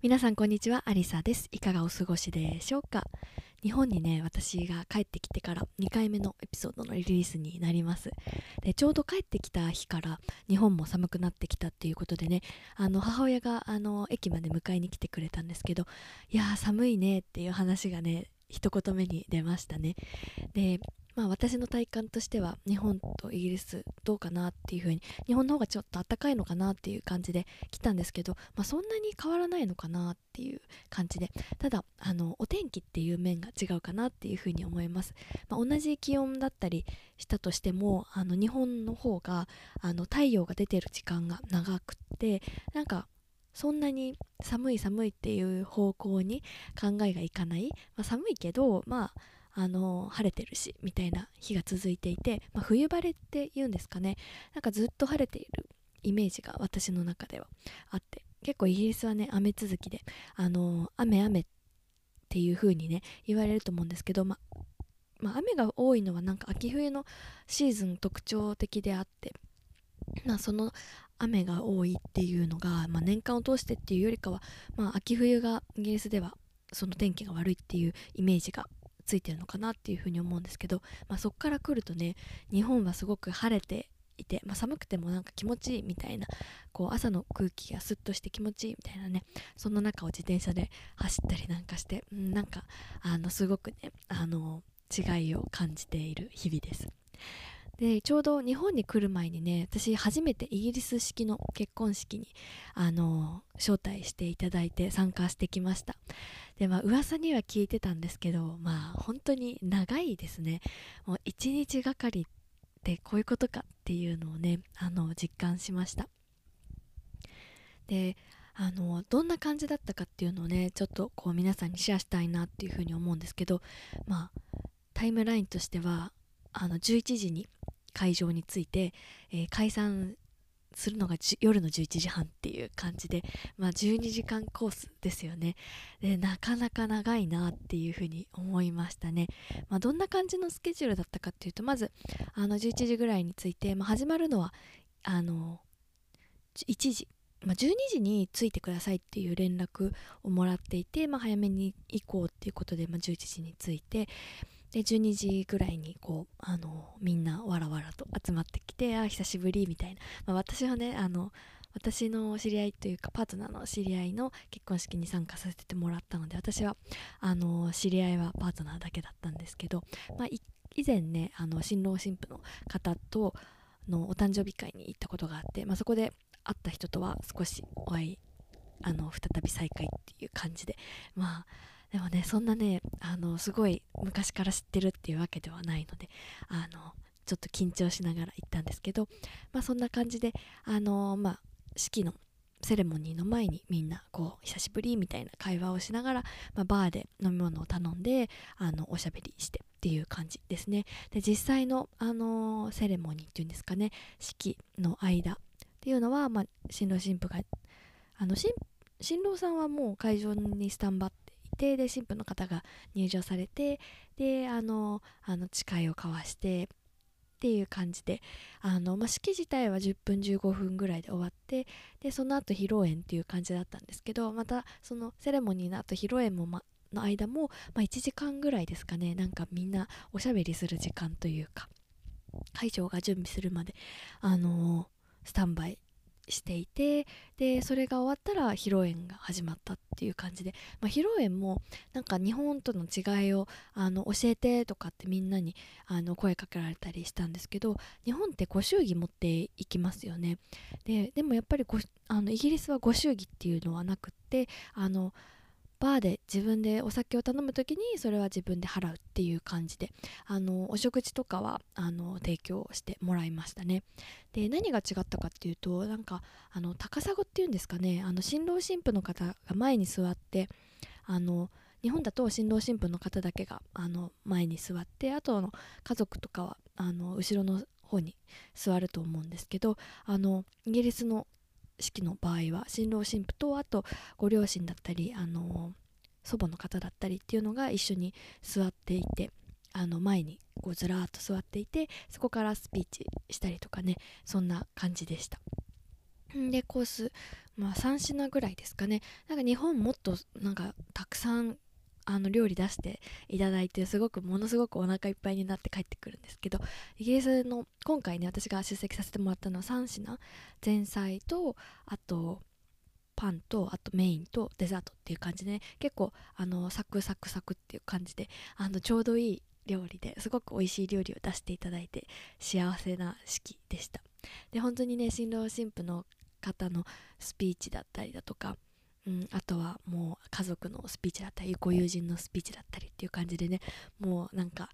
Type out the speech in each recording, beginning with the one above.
皆さんこんにちはアリサです。いかがお過ごしでしょうか？日本にね私が帰ってきてから2回目のエピソードのリリースになります。でちょうど帰ってきた日から日本も寒くなってきたっていうことでねあの母親があの駅まで迎えに来てくれたんですけどいやー寒いねっていう話がね一言目に出ましたね。でまあ私の体感としては日本とイギリスどうかなっていう風に日本の方がちょっと暖かいのかなっていう感じで来たんですけど、まあ、そんなに変わらないのかなっていう感じでただあのお天気っていう面が違うかなっていう風に思います、まあ、同じ気温だったりしたとしてもあの日本の方があの太陽が出てる時間が長くてなんかそんなに寒い寒いっていう方向に考えがいかない、まあ、寒いけどまああの晴れてるしみたいな日が続いていて、まあ、冬晴れっていうんですかね。なんかずっと晴れているイメージが私の中ではあって結構イギリスはね雨続きであの雨雨っていう風にね言われると思うんですけど、ままあ、雨が多いのはなんか秋冬のシーズン特徴的であって、まあ、その雨が多いっていうのが、まあ、年間を通してっていうよりかは、まあ、秋冬がイギリスではその天気が悪いっていうイメージがついてるのかなっていうふうに思うんですけど、まあ、そこから来るとね日本はすごく晴れていて、まあ、寒くてもなんか気持ちいいみたいなこう朝の空気がスッとして気持ちいいみたいなねそんな中を自転車で走ったりなんかして、うん、なんかあのすごくねあの違いを感じている日々です。でちょうど日本に来る前にね私初めてイギリス式の結婚式にあの招待していただいて参加してきました。でまあ噂には聞いてたんですけどまあ本当に長いですね。もう一日がかりってこういうことかっていうのをねあの実感しました。であのどんな感じだったかっていうのをねちょっとこう皆さんにシェアしたいなっていうふうに思うんですけどまあタイムラインとしてはあの11時に会場に着いて、えー、解散するのが夜の11時半っていう感じで、まあ、12時間コースですよね。でなかなか長いなっていうふうに思いましたね、まあ、どんな感じのスケジュールだったかっていうとまずあの11時ぐらいに着いて、まあ、始まるのはあの1時。まあ、12時に着いてくださいっていう連絡をもらっていて、まあ、早めに行こうっていうことで、まあ、11時に着いて。で12時ぐらいにこうあのみんなわらわらと集まってきてあ久しぶりみたいな、まあ、私はねあの私の知り合いというかパートナーの知り合いの結婚式に参加させてもらったので私はあの知り合いはパートナーだけだったんですけど、まあ、以前ねあの新郎新婦の方とのお誕生日会に行ったことがあって、まあ、そこで会った人とは少しお会いあの再び再会っていう感じでまあでもねそんなねあのすごい昔から知ってるっていうわけではないのであのちょっと緊張しながら行ったんですけどまあそんな感じであのまあ式のセレモニーの前にみんなこう久しぶりみたいな会話をしながら、まあ、バーで飲み物を頼んであのおしゃべりしてっていう感じですね。で実際の、あのセレモニーっていうんですかね式の間っていうのは、まあ、新郎新婦があの新郎さんはもう会場にスタンバってで新婦の方が入場されてであのあの誓いを交わしてっていう感じであの、まあ、式自体は10分15分ぐらいで終わってでその後披露宴っていう感じだったんですけどまたそのセレモニーの後披露宴も、ま、の間も、まあ、1時間ぐらいですかねなんかみんなおしゃべりする時間というか会場が準備するまであのー、スタンバイしていてでそれが終わったら披露宴が始まったっていう感じで、まあ、披露宴もなんか日本との違いをあの教えてとかってみんなにあの声かけられたりしたんですけど日本ってご祝儀持っていきますよね。ででもやっぱりごあのイギリスはご祝儀っていうのはなくってあのバーで自分でお酒を頼む時にそれは自分で払うっていう感じであのお食事とかはあの提供してもらいましたね。で何が違ったかっていうとなんかあの高砂っていうんですかね。あの新郎新婦の方が前に座ってあの日本だと新郎新婦の方だけがあの前に座ってあとの家族とかはあの後ろの方に座ると思うんですけどあのイギリスの式の場合は新郎新婦とあとご両親だったりあの祖母の方だったりっていうのが一緒に座っていてあの前にこうずらーっと座っていてそこからスピーチしたりとかねそんな感じでした。でコースまあ3品ぐらいですかね。なんか日本もっとなんかたくさんあの料理出していただいてすごくものすごくお腹いっぱいになって帰ってくるんですけどイギリスの今回ね私が出席させてもらったのは3品。前菜とあとパンとあとメインとデザートっていう感じで、ね、結構あのサクサクサクっていう感じであのちょうどいい料理ですごく美味しい料理を出していただいて幸せな式でした。で本当にね新郎新婦の方のスピーチだったりだとかうん、あとはもう家族のスピーチだったりご友人のスピーチだったりっていう感じでねもうなんか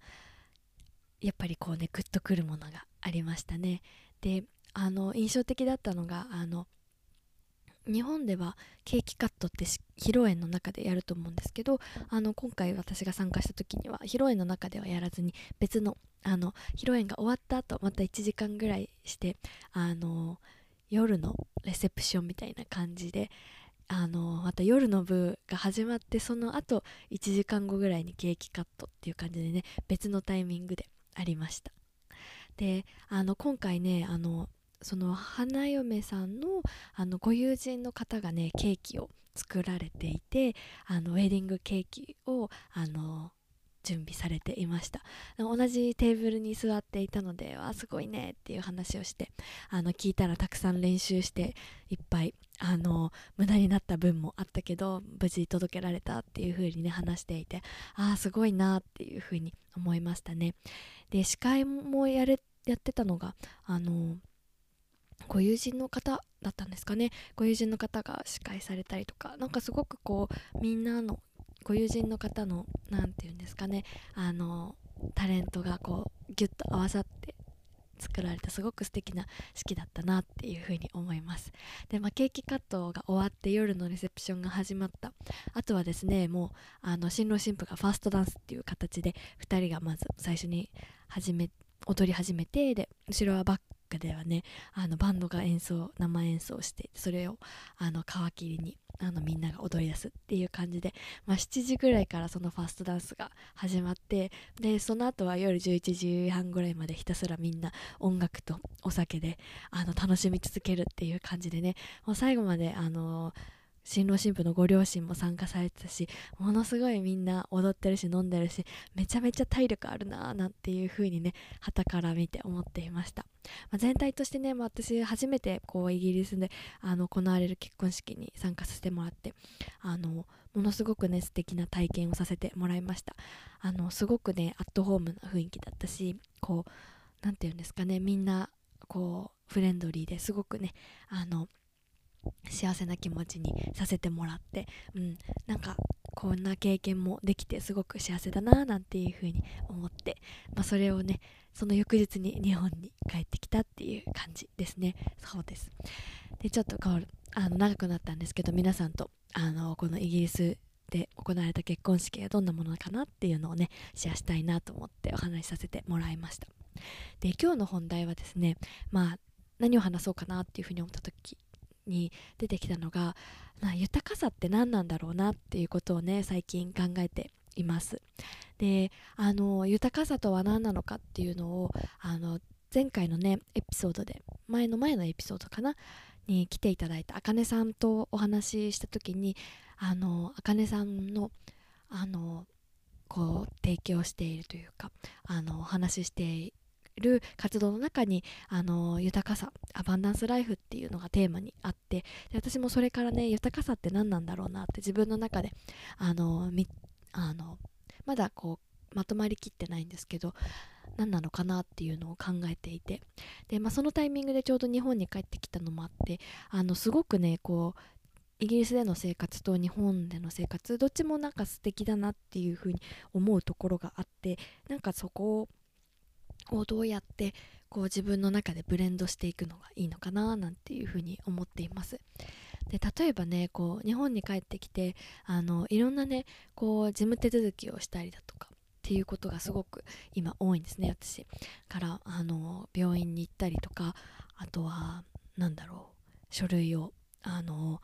やっぱりこうねグッとくるものがありましたね。であの印象的だったのがあの日本ではケーキカットって披露宴の中でやると思うんですけどあの今回私が参加した時には披露宴の中ではやらずに別のあの披露宴が終わった後また1時間ぐらいしてあの夜のレセプションみたいな感じであのまた夜の部が始まってその後1時間後ぐらいにケーキカットっていう感じでね別のタイミングでありました。であの今回ねあのその花嫁さんのあのご友人の方がねケーキを作られていてあのウェディングケーキをあの準備されていました。同じテーブルに座っていたのでわすごいねっていう話をしてあの聞いたらたくさん練習していっぱいあの無駄になった分もあったけど無事届けられたっていう風にね話していてああすごいなっていう風に思いましたね。で司会もやれやってたのがあのご友人の方だったんですかね。ご友人の方が司会されたりとかなんかすごくこうみんなのご友人の方の何て言うんですかねあのタレントがこうギュッと合わさって作られたすごく素敵な式だったなっていうふうに思います。で、まあ、ケーキカットが終わって夜のレセプションが始まった。あとはですねもうあの新郎新婦がファーストダンスっていう形で2人がまず最初に始め踊り始めてで後ろはバックではねあのバンドが演奏生演奏してそれをあの皮切りにあのみんなが踊り出すっていう感じで、まあ、7時ぐらいからそのファーストダンスが始まってでその後は夜11時半ぐらいまでひたすらみんな音楽とお酒であの楽しみ続けるっていう感じでねもう最後まであのー新郎新婦のご両親も参加されてたしものすごいみんな踊ってるし飲んでるしめちゃめちゃ体力あるなーなんていう風にね旗から見て思っていました、まあ、全体としてね、まあ、私初めてこうイギリスであの行われる結婚式に参加させてもらってあのものすごくね素敵な体験をさせてもらいました。あのすごくねアットホームな雰囲気だったしこう何て言うんですかねみんなこうフレンドリーですごくねあの幸せな気持ちにさせてもらって、うん、なんかこんな経験もできてすごく幸せだななんていうふうに思って、まあ、それをねその翌日に日本に帰ってきたっていう感じですね。そうです。でちょっとこうあの長くなったんですけど皆さんとあのこのイギリスで行われた結婚式がどんなものかなっていうのをねシェアしたいなと思ってお話しさせてもらいました。で今日の本題はですねまあ何を話そうかなっていうふうに思った時に出てきたのが豊かさって何なんだろうなっていうことをね最近考えています。であの豊かさとは何なのかっていうのをあの前回のねエピソードで前の前のエピソードかな？に来ていただいたあかねさんとお話しした時にあのあかねさんのあのこう提供しているというかあのお話ししてる活動の中にあの豊かさアバンダンスライフっていうのがテーマにあってで私もそれからね豊かさって何なんだろうなって自分の中であのみあのまだこうまとまりきってないんですけど何なのかなっていうのを考えていてで、まあ、そのタイミングでちょうど日本に帰ってきたのもあってあのすごくねこうイギリスでの生活と日本での生活どっちもなんか素敵だなっていうふうに思うところがあってなんかそこををどうやってこう自分の中でブレンドしていくのがいいのかななんていうふうに思っています。で例えばねこう日本に帰ってきてあのいろんなねこう事務手続きをしたりだとかっていうことがすごく今多いんですね私。からあの病院に行ったりとかあとは何だろう書類をあの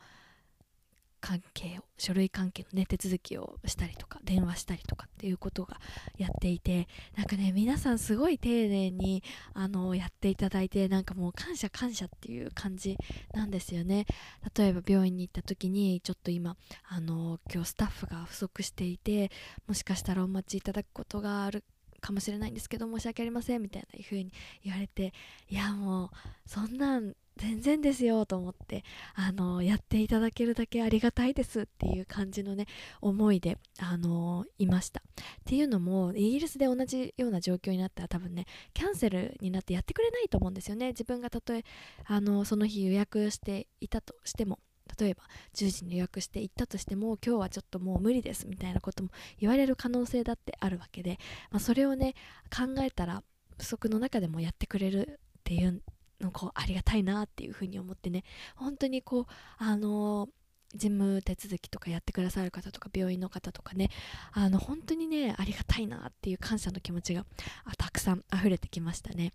関係を書類関係のね手続きをしたりとか電話したりとかっていうことがやっていてなんかね皆さんすごい丁寧にあのやっていただいてなんかもう感謝感謝っていう感じなんですよね。例えば病院に行った時にちょっと今あの今日スタッフが不足していてもしかしたらお待ちいただくことがあるかもしれないんですけど申し訳ありませんみたいな風に言われていやもうそんなん全然ですよと思ってあのやっていただけるだけありがたいですっていう感じのね思いであのいました。っていうのもイギリスで同じような状況になったら多分ねキャンセルになってやってくれないと思うんですよね。自分がたとえあのその日予約していたとしても例えば10時に予約して行ったとしても今日はちょっともう無理ですみたいなことも言われる可能性だってあるわけで、まあ、それをね考えたら不足の中でもやってくれるっていうのこうありがたいなっていうふうに思ってね本当にこうあの事務手続きとかやってくださる方とか病院の方とかねあの本当にねありがたいなっていう感謝の気持ちがたくさん溢れてきましたね。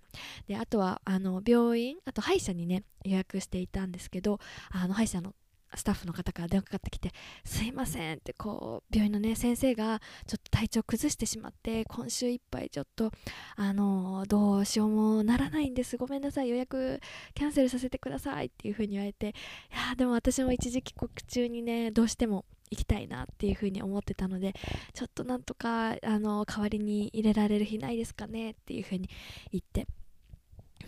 であとはあの病院あと歯医者にね予約していたんですけどあの歯医者のスタッフの方から電話かかってきて「すいません」ってこう病院のね先生がちょっと体調崩してしまって今週いっぱいちょっとあのどうしようもならないんです。ごめんなさい。予約キャンセルさせてくださいっていう風に言われていやでも私も一時帰国中にねどうしても行きたいなっていう風に思ってたのでちょっとなんとかあの代わりに入れられる日ないですかね？っていう風に言って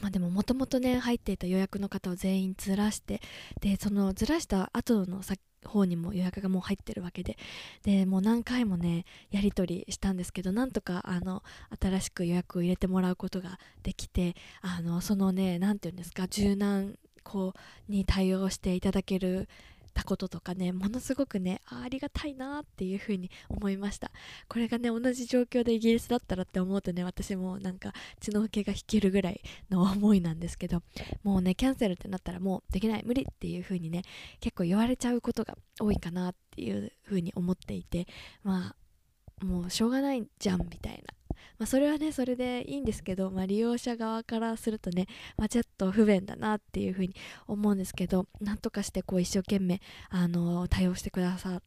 まあでももともとね入っていた予約の方を全員ずらしてでそのずらした後の方にも予約がもう入ってるわけででもう何回もねやり取りしたんですけどなんとかあの新しく予約を入れてもらうことができてあのそのね何て言うんですか柔軟こうに対応していただけるたこととかねものすごくねありがたいなっていう風に思いました。これがね同じ状況でイギリスだったらって思うとね私もなんか血の気が引けるぐらいの思いなんですけどもうねキャンセルってなったらもうできない無理っていう風にね結構言われちゃうことが多いかなっていう風に思っていてまあもうしょうがないじゃんみたいな。まあ、それはねそれでいいんですけど、まあ、利用者側からするとね、まあ、ちょっと不便だなっていうふうに思うんですけどなんとかしてこう一生懸命あの対応してくださ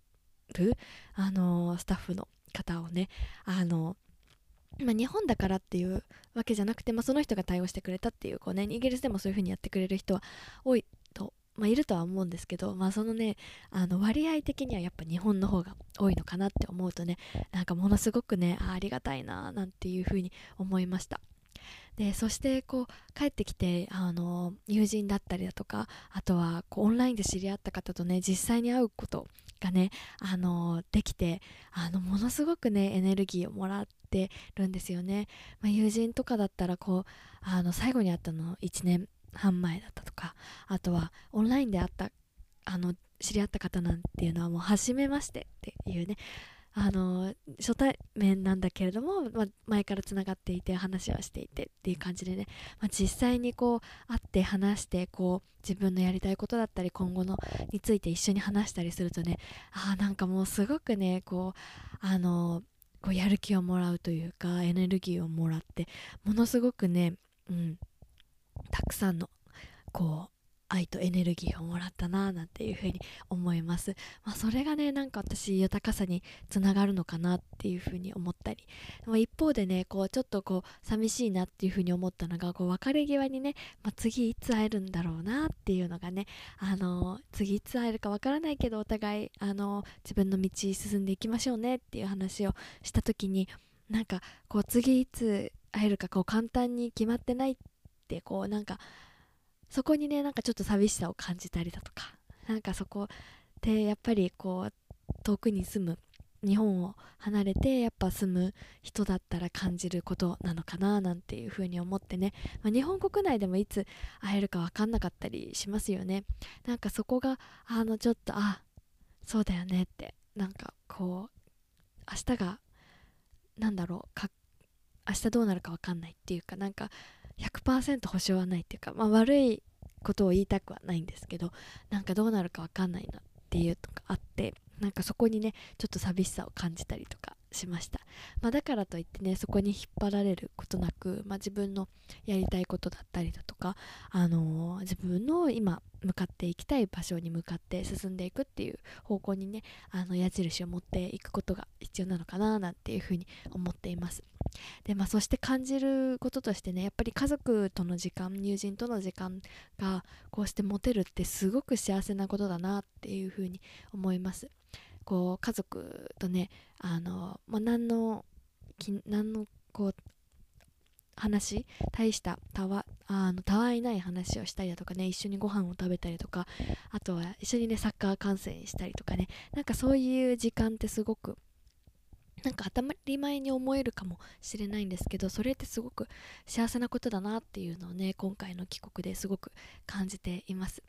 るあのスタッフの方をねあのまあ、日本だからっていうわけじゃなくて、まあ、その人が対応してくれたっていうこう、ね、イギリスでもそういう風にやってくれる人は多いまあ、いるとは思うんですけど、まあ、そのねあの割合的にはやっぱ日本の方が多いのかなって思うとねなんかものすごくねありがたいななんていうふうに思いました。でそしてこう帰ってきてあの友人だったりだとかあとはこうオンラインで知り合った方とね実際に会うことがねあのできてあのものすごくねエネルギーをもらってるんですよね、まあ、友人とかだったらこうあの最後に会ったの1年。半前だったとかあとはオンラインで会ったあの知り合った方なんていうのはもう初めましてっていうねあの初対面なんだけれども、ま前からつながっていて話はしていてっていう感じでね、ま、実際にこう会って話してこう自分のやりたいことだったり今後のについて一緒に話したりするとねあなんかもうすごくねこうあのこうやる気をもらうというかエネルギーをもらってものすごくね、うん、たくさんのこう愛とエネルギーをもらったななんていうふに思います、まあ、それがねなんか私豊かさにつながるのかなっていうふうに思ったり。でも一方でねこうちょっとこう寂しいなっていうふうに思ったのがこう別れ際にね、まあ、次いつ会えるんだろうなっていうのがねあの次いつ会えるかわからないけどお互いあの自分の道進んでいきましょうねっていう話をした時になんかこう次いつ会えるかこう簡単に決まってないってこうなんかそこにねなんかちょっと寂しさを感じたりだとかなんかそこってやっぱりこう遠くに住む日本を離れてやっぱ住む人だったら感じることなのかななんていうふうに思ってね、まあ、日本国内でもいつ会えるか分かんなかったりしますよね。なんかそこがあのちょっとあそうだよねってなんかこう明日がなんだろうか明日どうなるか分かんないっていうかなんか100%保証はないっていうか、まあ、悪いことを言いたくはないんですけどなんかどうなるか分かんないなっていうとかあってなんかそこにねちょっと寂しさを感じたりとかしました、まあ、だからといってねそこに引っ張られることなく、まあ、自分のやりたいことだったりだとか、あのー、自分の今向かっていきたい場所に向かって進んでいくっていう方向にねあの矢印を持っていくことが必要なのかななんていうふうに思っています。でまあそして感じることとしてねやっぱり家族との時間友人との時間がこうして持てるってすごく幸せなことだなっていうふうに思います。こう家族とねあの、まあ、何の何のこう話大したたわあのたわいない話をしたりだとかね一緒にご飯を食べたりとかあとは一緒にねサッカー観戦したりとかねなんかそういう時間ってすごくなんか当たり前に思えるかもしれないんですけどそれってすごく幸せなことだなっていうのをね今回の帰国ですごく感じています。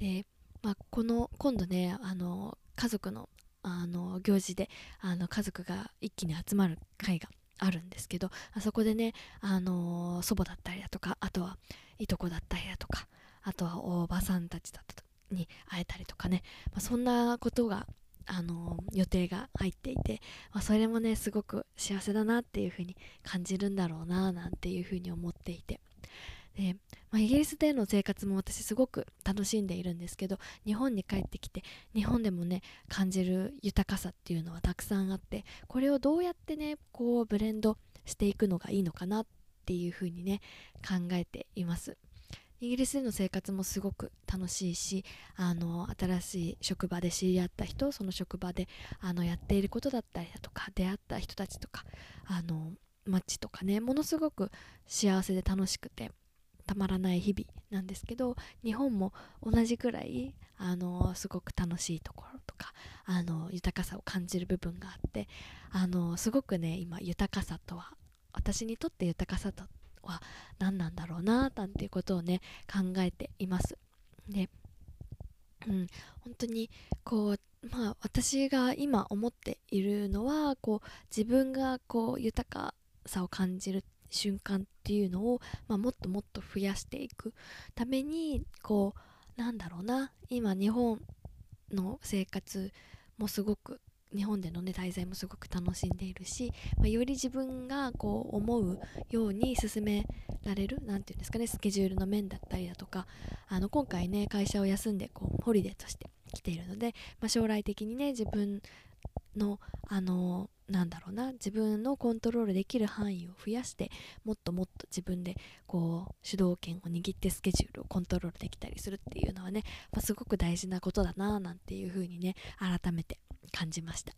で、まあ、この今度ねあの家族のあの行事であの家族が一気に集まる会があるんですけどあそこでね、あの祖母だったりだとかあとはいとこだったりだとかあとはおばさんたちだったに会えたりとかね、まあ、そんなことがあの予定が入っていて、まあ、それもねすごく幸せだなっていう風に感じるんだろうななんていう風に思っていて。で、まあ、イギリスでの生活も私すごく楽しんでいるんですけど日本に帰ってきて日本でもね感じる豊かさっていうのはたくさんあってこれをどうやってねこうブレンドしていくのがいいのかなっていうふうにね考えています。イギリスでの生活もすごく楽しいしあの新しい職場で知り合った人その職場であのやっていることだったりだとか出会った人たちとかあの街とかねものすごく幸せで楽しくてたまらない日々なんですけど日本も同じくらいあのすごく楽しいところとかあの豊かさを感じる部分があってあのすごくね今豊かさとは私にとって豊かさとは何なんだろうななんていうことをね考えています。でうん、本当にこうまあ私が今思っているのはこう自分がこう豊かさを感じる瞬間っていうのを、まあ、もっともっと増やしていくためにこうなんだろうな今日本の生活もすごく日本でのね滞在もすごく楽しんでいるし、まあ、より自分がこう思うように進められる何て言うんですかねスケジュールの面だったりだとかあの今回ね会社を休んでこうホリデーとして来ているので、まあ、将来的にね自分のあのなんだろうな自分のコントロールできる範囲を増やしてもっともっと自分でこう主導権を握ってスケジュールをコントロールできたりするっていうのはね、まあ、すごく大事なことだななんていう風にね改めて感じました。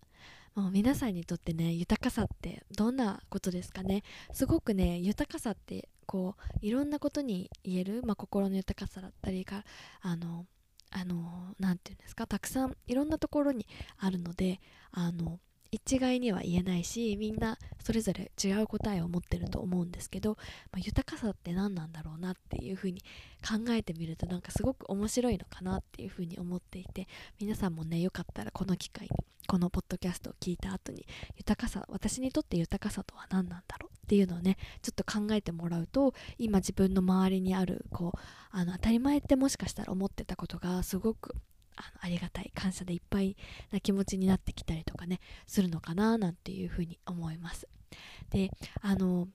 もう皆さんにとってね豊かさってどんなことですかね？すごくね豊かさってこういろんなことに言える、まあ、心の豊かさだったりがあのあの何て言うんですか？たくさんいろんなところにあるのであの一概には言えないしみんなそれぞれ違う答えを持ってると思うんですけど、まあ、豊かさって何なんだろうなっていうふうに考えてみるとなんかすごく面白いのかなっていうふうに思っていて皆さんもねよかったらこの機会にこのポッドキャストを聞いた後に豊かさ私にとって豊かさとは何なんだろうっていうのをねちょっと考えてもらうと今自分の周りにあるこうあの当たり前ってもしかしたら思ってたことがすごくあのありがたい感謝でいっぱいな気持ちになってきたりとかねするのかななんていうふうに思います。であの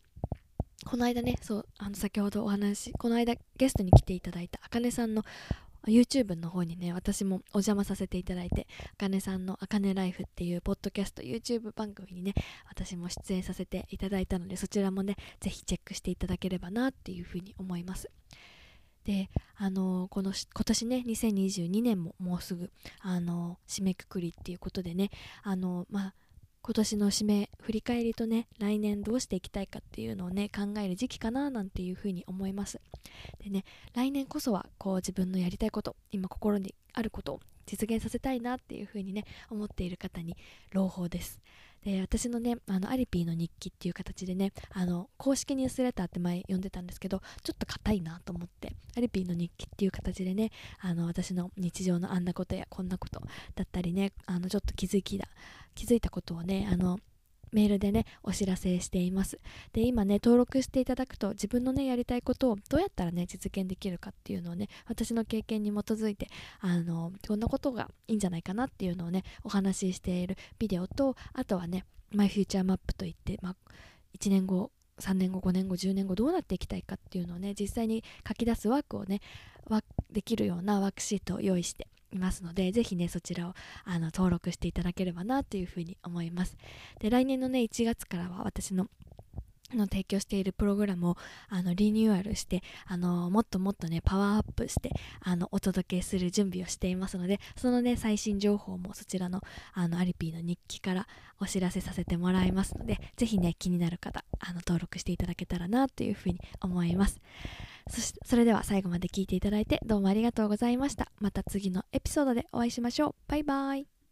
この間ねそうあの先ほどお話この間ゲストに来ていただいたあかねさんの YouTube の方にね私もお邪魔させていただいてあかねさんのあかねライフっていうポッドキャスト YouTube 番組にね私も出演させていただいたのでそちらもねぜひチェックしていただければなっていうふうに思います。であのこの今年ね2022年ももうすぐあの締めくくりっていうことでねあのまあ今年の締め振り返りとね来年どうしていきたいかっていうのをね考える時期かななんていうふうに思います。でね来年こそはこう自分のやりたいこと今心にあることを実現させたいなっていうふうにね思っている方に朗報です。で私のねあのアリピーの日記っていう形でねあの公式ニュースレターって前読んでたんですけどちょっと硬いなと思ってアリピーの日記っていう形でねあの私の日常のあんなことやこんなことだったりねあのちょっと気づきだ気づいたことをねあのメールでねお知らせしています。で今ね登録していただくと自分のねやりたいことをどうやったらね実現できるかっていうのをね私の経験に基づいてあのこんなことがいいんじゃないかなっていうのをねお話ししているビデオとあとはねマイフューチャーマップといって、まあ、1年後3年後5年後10年後どうなっていきたいかっていうのをね実際に書き出すワークをねできるようなワークシートを用意していますのでぜひねそちらをあの登録していただければなというふうに思います。で来年のね1月からは私のの提供しているプログラムをあのリニューアルしてあのもっともっとねパワーアップしてあのお届けする準備をしていますのでそのね最新情報もそちらのあのアリピーの日記からお知らせさせてもらいますのでぜひね気になる方あの登録していただけたらなというふうに思います。そしそれでは最後まで聞いていただいてどうもありがとうございました。また次のエピソードでお会いしましょう。バイバイ。